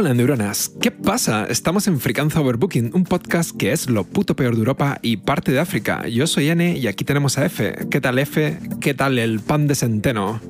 Hola neuronas, ¿qué pasa? Estamos en Fricanza Overbooking, un podcast que es lo puto peor de Europa y parte de África. Yo soy N y aquí tenemos a F. ¿Qué tal F? ¿Qué tal el pan de centeno?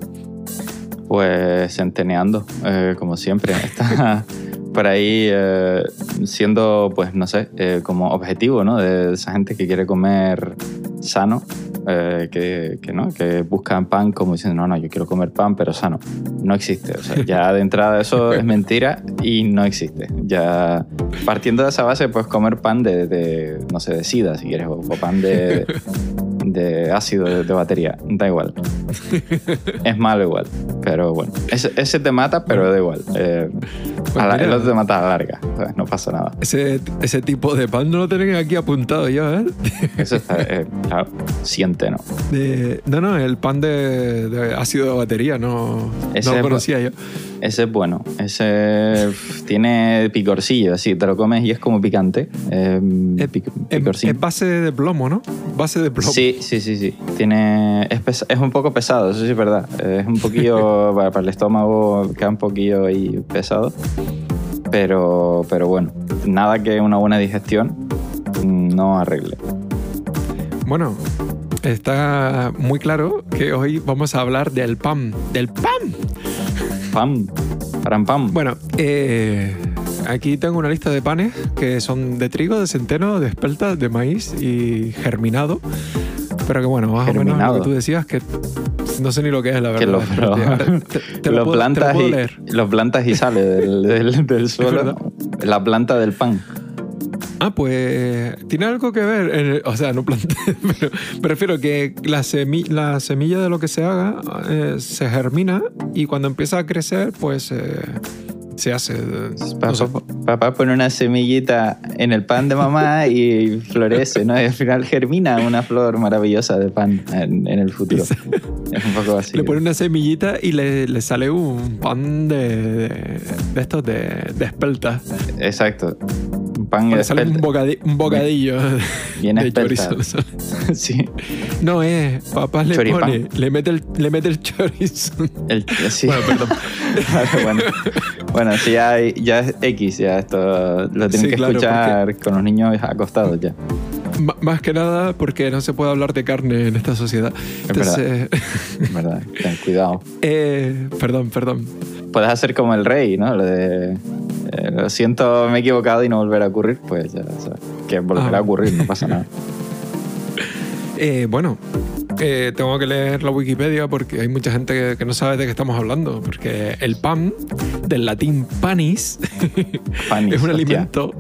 Pues centeneando, eh, como siempre. Está por ahí eh, siendo, pues no sé, eh, como objetivo, ¿no? De esa gente que quiere comer sano, eh, que, que, ¿no? que buscan pan como diciendo, no, no, yo quiero comer pan, pero sano. No existe. O sea, ya de entrada eso es mentira y no existe. Ya partiendo de esa base, pues comer pan de, de no sé, de sida, si quieres, o, o pan de, de ácido de, de, batería. Da igual. es malo igual. Pero bueno, ese, ese te mata, pero da igual. Eh, Pues a la- el otro te mata a la larga. ¿sabes? No pasa nada. Ese, ese tipo de pan no lo tienen aquí apuntado yo, ¿eh? Eso está, eh, claro, siente, ¿no? De- no, no, el pan de, de ácido de batería no, Ese no lo conocía yo. Ese es bueno. Ese tiene picorcillo, así te lo comes y es como picante. Eh, Es, pic- es- picorcillo. es base de plomo, ¿no? Base de plomo. Sí, sí, sí, sí. Tiene, es, pesa- es un poco pesado, eso sí es verdad. Es un poquillo, para, para el estómago queda un poquillo ahí pesado. Pero, pero bueno, nada que una buena digestión no arregle. Bueno, está muy claro que hoy vamos a hablar del pan. ¡Del pan! Pam, param pam. Bueno, eh, aquí tengo una lista de panes que son de trigo, de centeno, de espelta, de maíz y germinado. Pero que bueno, más o menos Germinado. lo que tú decías que no sé ni lo que es la verdad. que lo, Espérate, ahora te- te lo puedo- te plantas puedo y, lo plantas y sale del, del- del suelo. La planta del pan. Ah, pues tiene algo que ver, el- o sea, no planté, pero me refiero que la, semi- la semilla de lo que se haga eh, se germina y cuando empieza a crecer, pues eh, se hace. eh, Papá, no sé. papá pone una semillita en el pan de mamá y florece, ¿no? Y al final germina una flor maravillosa de pan en, en el futuro. Es un poco así. Le pone una semillita y le, le sale un pan de, de, de estos de, de espelta. Exacto. Pan Le sale un, espelta. bocadi- un bocadillo Bien de chorizo. Sí. No es, papá le Choripán. pone, le mete el, le mete el chorizo. El- sí. Bueno, perdón. bueno, bueno, sí, ya, ya es X, ya esto lo tienen Sí, que claro, escuchar con los niños acostados ya. M- más que nada porque no se puede hablar de carne en esta sociedad. verdad. Entonces, Es verdad, ten cuidado. eh, perdón, perdón. Puedes hacer como el rey, ¿no? Lo de. Siento, me he equivocado y no volverá a ocurrir. Pues ya sabes. Que volverá Ah. a ocurrir, no pasa nada. Eh, bueno, eh, tengo que leer la Wikipedia porque hay mucha gente que, que no sabe de qué estamos hablando. Porque el pan, del latín panis, Panis, es un alimento.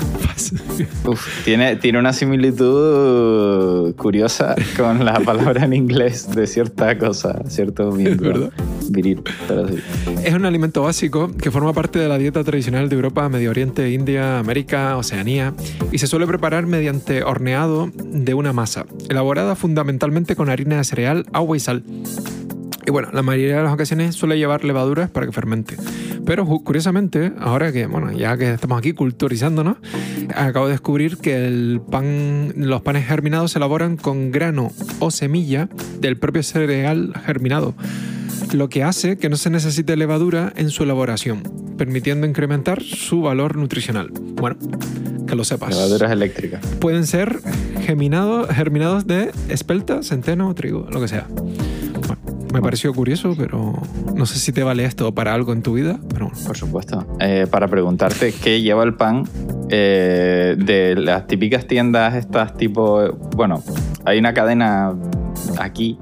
Uf, tiene, tiene una similitud curiosa con la palabra en inglés de cierta cosa, cierto miembro viril. Pero sí. Es un alimento básico que forma parte de la dieta tradicional de Europa, Medio Oriente, India, América, Oceanía y se suele preparar mediante horneado de una masa, elaborada fundamentalmente con harina de cereal, agua y sal. Y bueno, la mayoría de las ocasiones suele llevar levaduras para que fermente. Pero curiosamente, ahora que, bueno, ya que estamos aquí culturizándonos, acabo de descubrir que el pan, los panes germinados se elaboran con grano o semilla del propio cereal germinado lo que hace que no se necesite levadura en su elaboración, permitiendo incrementar su valor nutricional. Bueno, que lo sepas. Levaduras eléctricas. Pueden ser germinados, germinados de espelta, centeno trigo, lo que sea. Bueno, me pareció curioso, pero no sé si te vale esto para algo en tu vida, pero bueno. Por supuesto. Eh, para preguntarte qué lleva el pan eh, de las típicas tiendas estas tipo... Bueno, hay una cadena aquí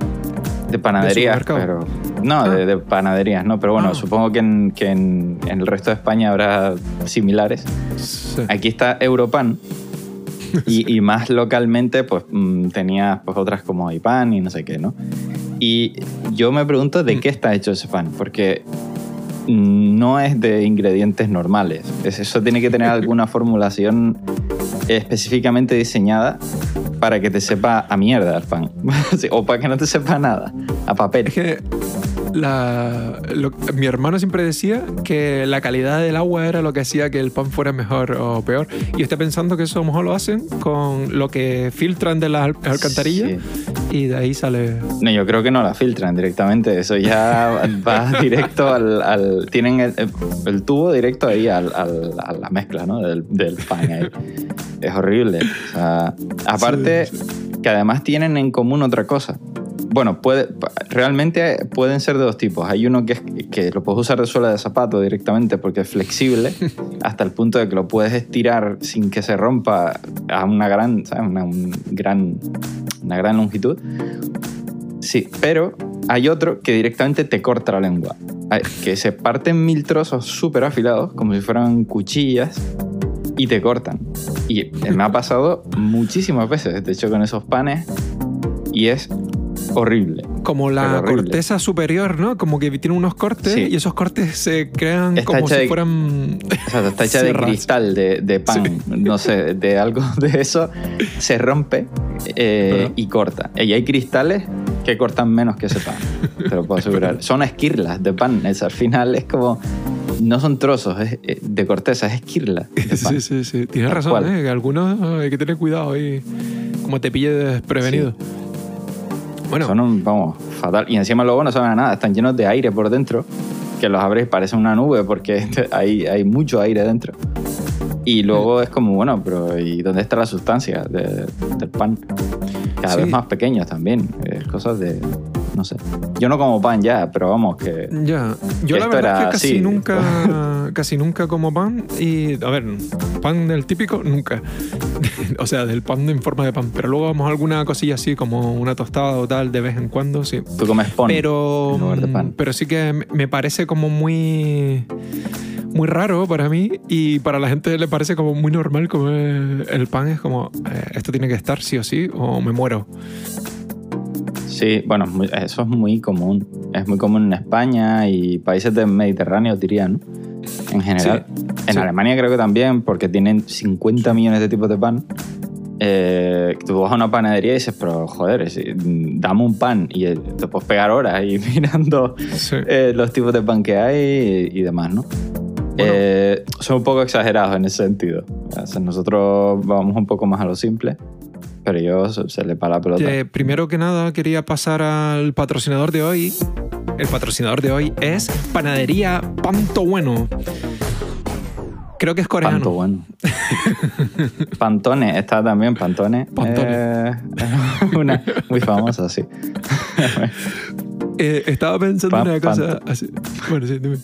de panaderías, pero... No, Ah. de, de panaderías, ¿no? Pero bueno, Ah. supongo que, en, que en- en el resto de España habrá similares. Sí. Aquí está Europan y, y más localmente pues mm, tenía pues otras como Ipan y no sé qué, ¿no? Y yo me pregunto de Mm. qué está hecho ese pan, porque no es de ingredientes normales. Es- Eso tiene que tener alguna formulación específicamente diseñada para que te sepa a mierda el pan. O para que no te sepa nada, a papel. Es que la- lo- mi hermano siempre decía que la calidad del agua era lo que hacía que el pan fuera mejor o peor. Y estoy pensando que eso a lo mejor lo hacen con lo que filtran de las al- alcantarillas Sí. y de ahí sale. No, yo creo que no la filtran directamente. Eso ya va directo al. al- tienen el, el tubo directo ahí al- al- a la mezcla ¿no? del, del pan. ahí. Es horrible. O sea, aparte, Sí, que además tienen en común otra cosa. Bueno, puede, realmente pueden ser de dos tipos. Hay uno que, es, que lo puedes usar de suela de zapato directamente porque es flexible hasta el punto de que lo puedes estirar sin que se rompa a una gran, ¿sabes? Una, un gran, una gran longitud. Sí, pero hay otro que directamente te corta la lengua. Que se parten mil trozos súper afilados, como si fueran cuchillas, y te cortan. Y me ha pasado muchísimas veces, de hecho, con esos panes, y es horrible. Como la horrible. corteza superior, ¿no? Como que tiene unos cortes Sí. y esos cortes se crean Está como si de- fueran. O sea, está hecha de cristal, de, de pan, no sé, de algo de eso, se rompe eh, y corta. Y hay cristales que cortan menos que ese pan, te lo puedo asegurar. Son esquirlas de pan, es, al final es como... No son trozos es- eh, de corteza, es esquirla. Sí, sí, sí. Tienes razón. ¿eh? Que algunos hay que tener cuidado ahí. Como te pille desprevenido. Bueno, Son un, vamos, fatal. Y encima luego no saben a nada, están llenos de aire por dentro, que los abres y parece una nube porque hay, hay mucho aire dentro. Y luego es como, bueno, pero ¿y dónde está la sustancia de- del pan? Cada Sí. vez más pequeños también. Es cosas de, no sé. Yo no como pan ya, pero vamos, que... ya. Yo la verdad es que casi así. nunca, casi nunca como pan. Y, a ver, pan del típico, nunca. o sea, del pan en forma de pan. Pero luego vamos a alguna cosilla así, como una tostada o tal, de vez en cuando, sí. Tú comes pan pero, en lugar de pan. pero sí que me- me parece como muy muy raro para mí y para la gente le parece como muy normal comer el pan es como eh, esto tiene que estar sí o sí o me muero Sí, bueno, eso es muy común. Es muy común en España y países del Mediterráneo, diría, ¿no? En general. en sí. Alemania creo que también, porque tienen 50 millones de tipos de pan. Eh, tú vas a una panadería y dices, pero joder, si- dame un pan y eh, te puedes pegar horas ahí mirando sí. eh, los tipos de pan que hay y, y demás, ¿no? Eh, son un poco exagerados en ese sentido. O sea, nosotros vamos un poco más a lo simple, pero yo se, le para la pelota. Eh, primero que nada quería pasar al patrocinador de hoy el patrocinador de hoy es Panadería Panto Bueno creo que es coreano Panto bueno. Pantone, está también Pantone. Pantone. Eh, una muy famosa, sí. Eh, estaba pensando Pa- una cosa así. bueno sí dime.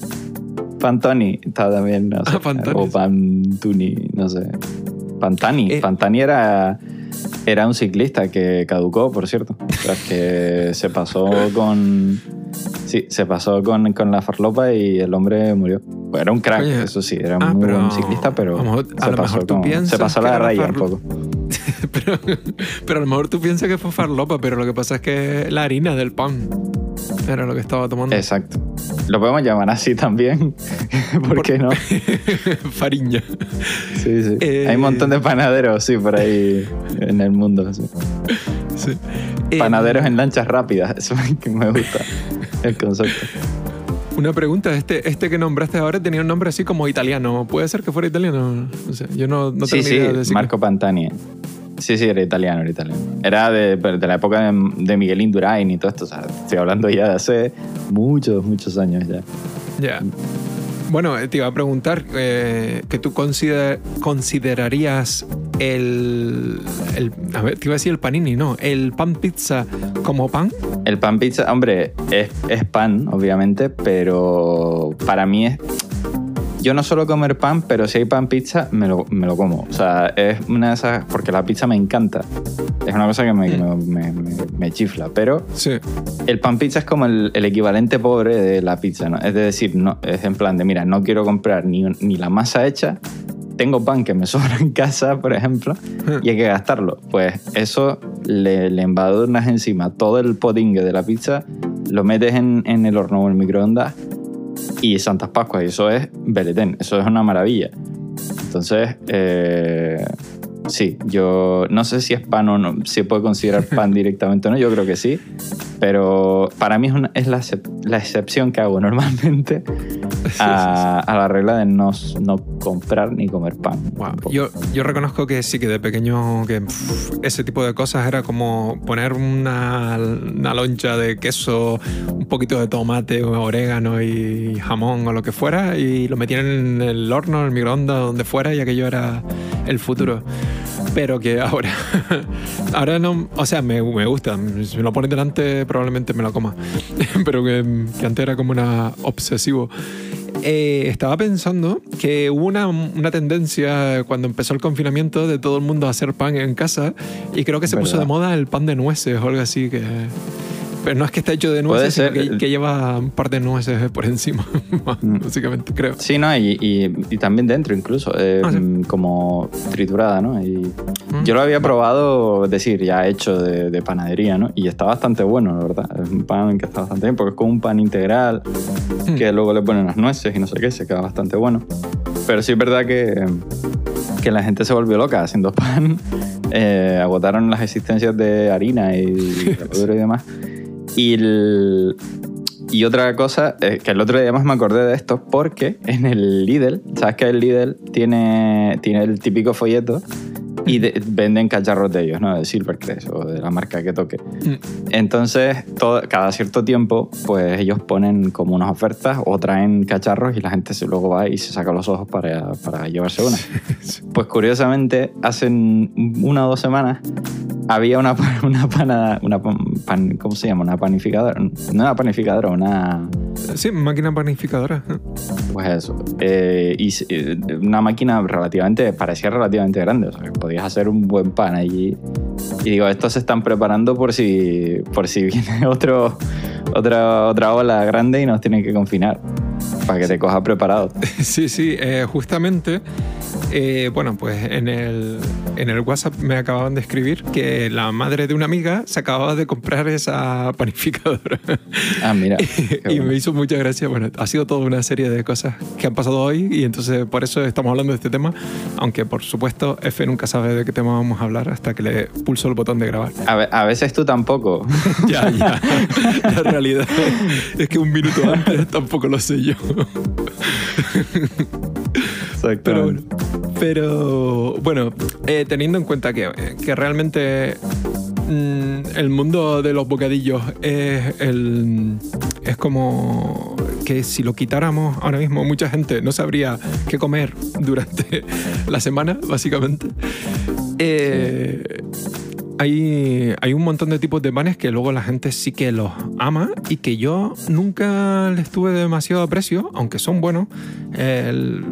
Pantoni está también, no sé. Ah, Pantoni, o. Pantuni, no sé. Pantani. Eh. Pantani era, era un ciclista que caducó, por cierto. Sea, que se pasó con... Sí, se pasó con, con la farlopa y el hombre murió. Era un crack, Oye, eso sí, era ah, muy pero buen ciclista, pero a lo mejor- a se, lo pasó mejor tú piensas se pasó la raya un poco. pero, pero a lo mejor tú piensas que fue farlopa, pero lo que pasa es que la harina del pan era lo que estaba tomando. Exacto. Lo podemos llamar así también. ¿Por, Por- qué no? Fariña. Sí, sí. Eh, Hay un montón de panaderos, sí, por ahí en el mundo. sí. Sí. Eh, Panaderos en lanchas rápidas. Eso es que me gusta el concepto. Una pregunta, este, este que nombraste ahora tenía un nombre así como italiano. ¿Puede ser que fuera italiano? No sé, yo no, no sí, tengo sí, ni idea de si- Marco Pantani. Sí, sí, era italiano, era italiano. Era de, de la época de, de Miguel Indurain y todo esto. O sea, estoy hablando ya de hace muchos, muchos años ya. Ya. Bueno, eh, te iba a preguntar eh, que tú consider- considerarías el, el- A ver, te iba a decir el panini, no. El pan pizza como pan. El pan pizza, hombre, es, es pan, obviamente, pero para mí es... Yo no suelo comer pan, pero si hay pan pizza, me lo, me lo como. O sea, es una de esas... Porque la pizza me encanta. Es una cosa que me, Mm. me- me- me chifla. Pero Sí. el pan pizza es como el, el equivalente pobre de la pizza, ¿no? Es decir, no, es en plan de, mira, no quiero comprar ni, ni la masa hecha, tengo pan que me sobra en casa, por ejemplo, y hay que gastarlo. Pues eso le, le embadurnas encima todo el podingue de la pizza, lo metes en, en el horno o el microondas y Santas Pascuas, y eso es beletén, eso es una maravilla. Entonces, eh, sí, yo no sé si es pan o no, si se puede considerar pan directamente o no, yo creo que sí, pero para mí es, una- es la, la excepción que hago normalmente a, a la regla de no, no comprar ni comer pan. Wow. Yo, yo reconozco que sí, que de pequeño que pff, ese tipo de cosas era como poner una, una loncha de queso, un poquito de tomate, orégano y jamón o lo que fuera y lo metían en el horno, en el microondas, donde fuera y aquello era el futuro. Pero que ahora, ahora no, o sea, me, me gusta. Si me lo ponen delante probablemente me lo coma. Pero que, que antes era como una obsesivo. Eh, estaba pensando que hubo una, una tendencia cuando empezó el confinamiento de todo el mundo a hacer pan en casa y creo que se puso de moda el pan de nueces o algo así que... Pero no es que esté hecho de Puede nueces, sino ser. que, que lleva un par de nueces por encima, Mm. básicamente, creo. Sí, ¿no? Y, y- y también dentro incluso, eh, Ah, sí. mm, como triturada, ¿no? Y Mm. yo lo había probado, decir, ya hecho de, de panadería, ¿no? Y está bastante bueno, la verdad. Es un pan que está bastante bien, porque es como un pan integral, Mm. que luego le ponen las nueces y no sé qué, se queda bastante bueno. Pero sí es verdad que, que la gente se volvió loca haciendo pan, eh, agotaron las existencias de harina y y demás. Y, el- y otra cosa, eh, que el otro día más me acordé de esto, porque en el Lidl, ¿sabes que el Lidl tiene, tiene el típico folleto y de- venden cacharros de ellos, ¿no? De Silvercrest o de la marca que toque. Mm. Entonces, todo, cada cierto tiempo, pues ellos ponen como unas ofertas o traen cacharros y la gente se, luego va y se saca los ojos para, para llevarse una. Pues curiosamente, hace una o dos semanas había una, una pana, una pan, ¿cómo se llama? Una panificadora, no una panificadora, una, Sí, máquina panificadora. pues eso, eh, y eh, una máquina relativamente, parecía relativamente grande, o sea, que podías hacer un buen pan allí. Y digo, estos se están preparando por si, por si viene otro, otra, otra ola grande y nos tienen que confinar, para que te coja preparado. Sí, sí, eh, justamente, eh, bueno, pues en el, en el WhatsApp me acababan de escribir que la madre de una amiga se acababa de comprar esa panificadora. Ah, mira. y bueno. me hizo mucha gracia. Bueno, ha sido toda una serie de cosas que han pasado hoy y entonces por eso estamos hablando de este tema. Aunque por supuesto, F nunca sabe de qué tema vamos a hablar hasta que le pulso el botón de grabar. A, a veces tú tampoco. ya, ya. La realidad es que un minuto antes tampoco lo sé yo. Pero bueno. Pero bueno, eh, teniendo en cuenta que, que realmente mm, el mundo de los bocadillos es, el, es como que si lo quitáramos ahora mismo mucha gente no sabría qué comer durante la semana, básicamente. Eh, hay, hay un montón de tipos de panes que luego la gente sí que los ama y que yo nunca les tuve demasiado aprecio, aunque son buenos. El,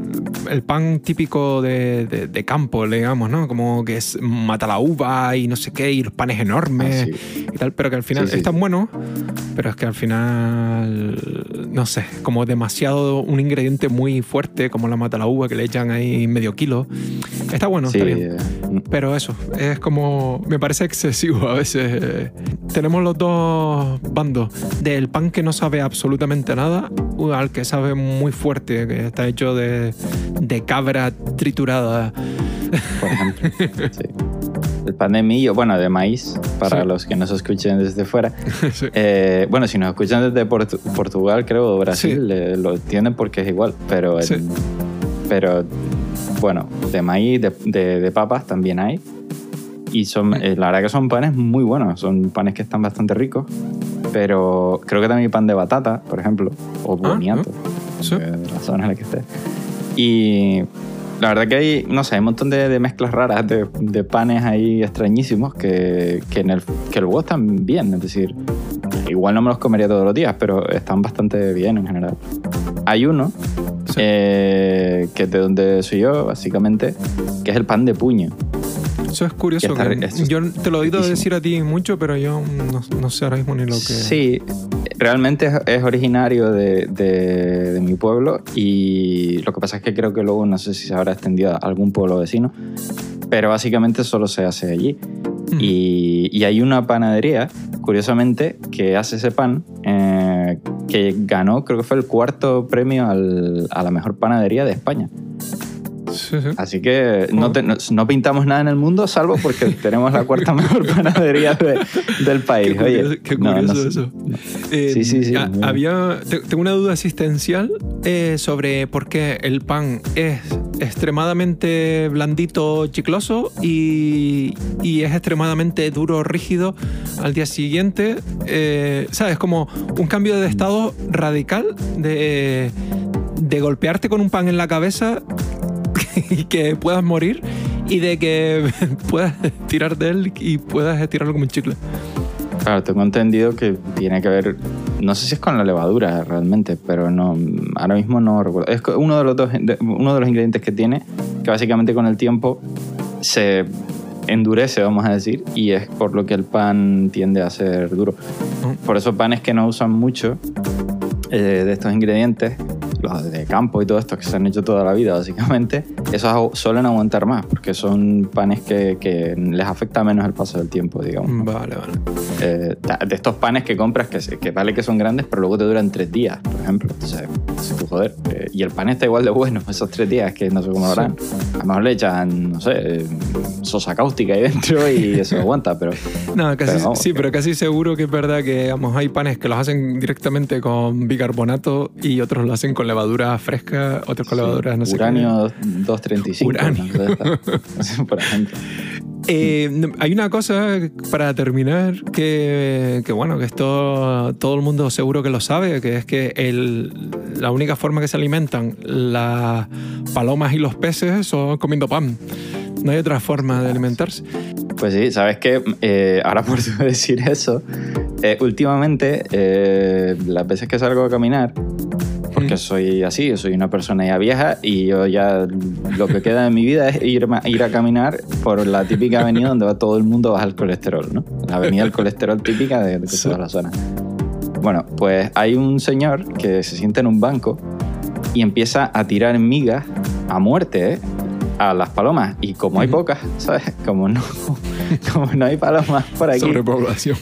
el pan típico de, de- de campo, digamos, ¿no? Como que es mata la uva y no sé qué, y los panes enormes Ah, sí. y tal, pero que al final Sí, sí. están buenos, pero es que al final, no sé, como demasiado un ingrediente muy fuerte, como la mata la uva, que le echan ahí medio kilo. Está bueno, Sí, está bien. eh, Pero eso, es como. Me parece excesivo a veces. eh. Tenemos los dos bandos: del pan que no sabe absolutamente nada, al que sabe muy fuerte, que está hecho de, de cabra triturada. por ejemplo. Sí. El pan de millo, bueno, de maíz, para Sí. los que nos escuchen desde fuera. Sí. Eh, bueno, si nos escuchan desde Portu- Portugal, creo, o Brasil, Sí. eh, lo entienden porque es igual. Pero, pero bueno, de maíz, de, de- de papas también hay. Y son, eh, la verdad que son panes muy buenos. Son panes que están bastante ricos. Pero creo que también hay pan de batata, por ejemplo, o Ah, boniato, Sí. eh, de la zona en la que esté. Y la verdad que hay, no sé, hay un montón de, de mezclas raras de, de panes ahí extrañísimos que, que, en el, que luego están bien. Es decir, igual no me los comería todos los días, pero están bastante bien en general. Hay uno Sí. eh, que es de donde soy yo, básicamente, que es el pan de puño. Eso es curioso. Está, que yo te lo he oído decir a ti mucho, pero yo no, no sé ahora mismo ni lo que. Sí, realmente es, es originario de, de- de mi pueblo y lo que pasa es que creo que luego no sé si se habrá extendido a algún pueblo vecino, pero básicamente solo se hace allí. Mm. Y, y hay una panadería, curiosamente, que hace ese pan, eh, que ganó, creo que fue el cuarto premio al- a la mejor panadería de España. Sí, sí. Así que no, te- no- no pintamos nada en el mundo, salvo porque tenemos la cuarta mejor panadería de- del país. Qué curioso, Oye, qué no, no curioso sé. eso. Eh, Sí, sí, sí. ha- había, te- tengo una duda existencial eh, sobre por qué el pan es extremadamente blandito, chicloso y, y es extremadamente duro, rígido al día siguiente. Eh, ¿Sabes? Como un cambio de estado radical de, de golpearte con un pan en la cabeza y que puedas morir y de que puedas tirar de él y puedas estirarlo como un chicle. Claro, tengo entendido que tiene que ver, no sé si es con la levadura realmente, pero no, ahora mismo no recuerdo. Es uno de los, dos, uno de los ingredientes que tiene, que básicamente con el tiempo se endurece, vamos a decir, y es por lo que el pan tiende a ser duro. ¿no? Por eso panes que no usan mucho eh, de estos ingredientes, los de campo y todo esto que se han hecho toda la vida básicamente, esos suelen aguantar más porque son panes que, que les afecta menos el paso del tiempo, digamos. Vale, vale. Eh, de estos panes que compras que, que vale que son grandes, pero luego te duran tres días, por ejemplo. Entonces, dices tú, joder, eh, y el pan está igual de bueno esos tres días, que no sé cómo lo harán. A lo mejor le echan, no sé, sosa cáustica ahí dentro y eso aguanta, pero No, casi, Pero sí, que- pero casi seguro que es verdad que vamos, hay panes que los hacen directamente con bicarbonato y otros lo hacen con levadura fresca, otros con levadura no sé qué. uranio 235, Uranio. por ejemplo. Eh, hay una cosa para terminar que, que, bueno, que esto todo el mundo seguro que lo sabe, que es que el, la única forma que se alimentan las palomas y los peces son comiendo pan. No hay otra forma de alimentarse. Pues sí, sabes que ahora por decir eso, eh, últimamente eh, las veces que salgo a caminar, porque soy así, yo soy una persona ya vieja y yo ya lo que queda de mi vida es ir, ir a caminar por la típica avenida donde va todo el mundo baja el colesterol, ¿no? La avenida del colesterol típica de, de Sí. todas las zonas. Bueno, pues hay un señor que se sienta en un banco y empieza a tirar migas a muerte, ¿eh? a las palomas. Y como hay pocas, ¿sabes? Como no, como no hay palomas por aquí, Sobrepoblación.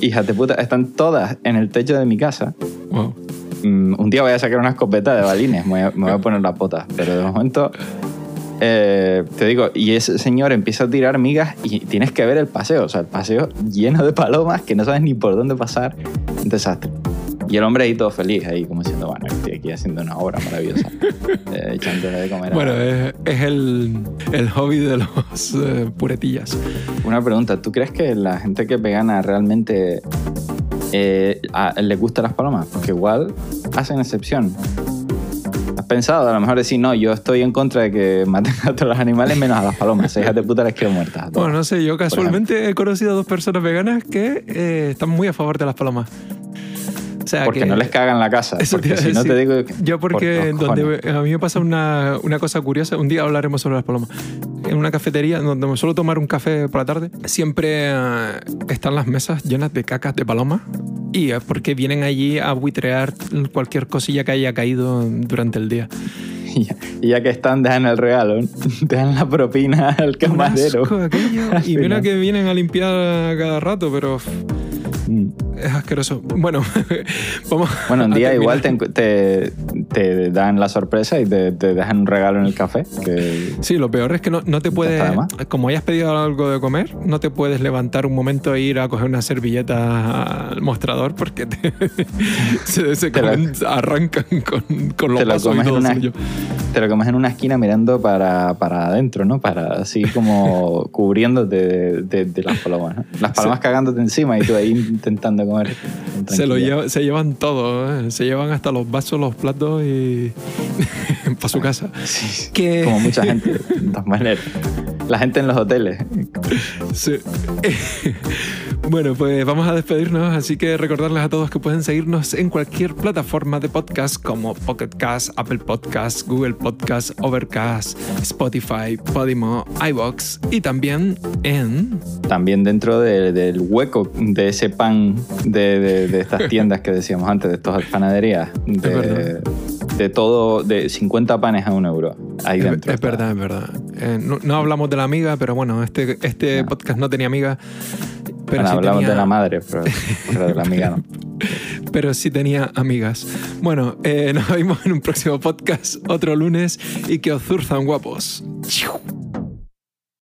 hijas de puta, están todas en el techo de mi casa. Wow. Mm, un día voy a sacar una escopeta de balines, me voy a, me voy a poner la pota, pero de momento eh, te digo, y ese señor empieza a tirar migas y tienes que ver el paseo, o sea, el paseo lleno de palomas que no sabes ni por dónde pasar, un desastre. Y el hombre ahí todo feliz, ahí como diciendo, bueno, estoy aquí haciendo una obra maravillosa, eh, echándole de comer. a- Bueno, es, es el, el hobby de los eh, puretillas. Una pregunta, ¿tú crees que la gente que es vegana realmente eh, a- le gustan las palomas? Porque igual hacen excepción. ¿Has pensado a lo mejor decir, no, yo estoy en contra de que maten a todos los animales menos a las palomas? Hijas de puta las quiero muertas. Bueno, no sé, yo casualmente he conocido a dos personas veganas que eh, están muy a favor de las palomas. O sea, porque que- no les cagan la casa. Porque si no te digo... Yo porque por donde a mí me pasa una, una cosa curiosa, un día hablaremos sobre las palomas. En una cafetería donde me suelo tomar un café por la tarde, siempre eh, están las mesas llenas de cacas de paloma y es porque vienen allí a buitrear cualquier cosilla que haya caído durante el día. Y ya, ya que están, dejan el regalo, dejan la propina al camarero. asco aquello. Y mira que vienen a limpiar cada rato, pero Mm. es asqueroso. Bueno, vamos. Bueno, un día igual te, te, te dan la sorpresa y te, te dejan un regalo en el café. Que Sí, lo peor es que no, no te puedes, como hayas pedido algo de comer, no te puedes levantar un momento e ir a coger una servilleta al mostrador porque te, se, se la- arrancan con, con los vasos y en todo una, suyo. Te lo comes en una esquina mirando para, para adentro, ¿no? Para así como cubriéndote de, de- de las palomas, ¿no? Las palomas cagándote encima y tú ahí intentando comer. Se, lo lleva- se llevan todo, ¿eh? se llevan hasta los vasos, los platos y para su casa. Sí, Que- Como mucha gente, de todas maneras. La gente en los hoteles. Sí. Bueno, pues vamos a despedirnos, así que recordarles a todos que pueden seguirnos en cualquier plataforma de podcast como Pocket Cast, Apple Podcast, Google Podcast, Overcast, Spotify, Podimo, iBox y también en También dentro de- del hueco de ese pan de, de- de estas tiendas que decíamos antes, de estas panaderías, de, de todo, de 50 panes a un euro. Ahí Es, dentro. es verdad, es verdad. Eh, no, no hablamos de la amiga, pero bueno, este, este podcast no tenía amiga. Pero Bueno, sí hablamos tenía- de la madre, pero, pero de la amiga no. Pero pero sí tenía amigas. Bueno, eh, nos vemos en un próximo podcast otro lunes y que os zurzan guapos. ¡Chiu!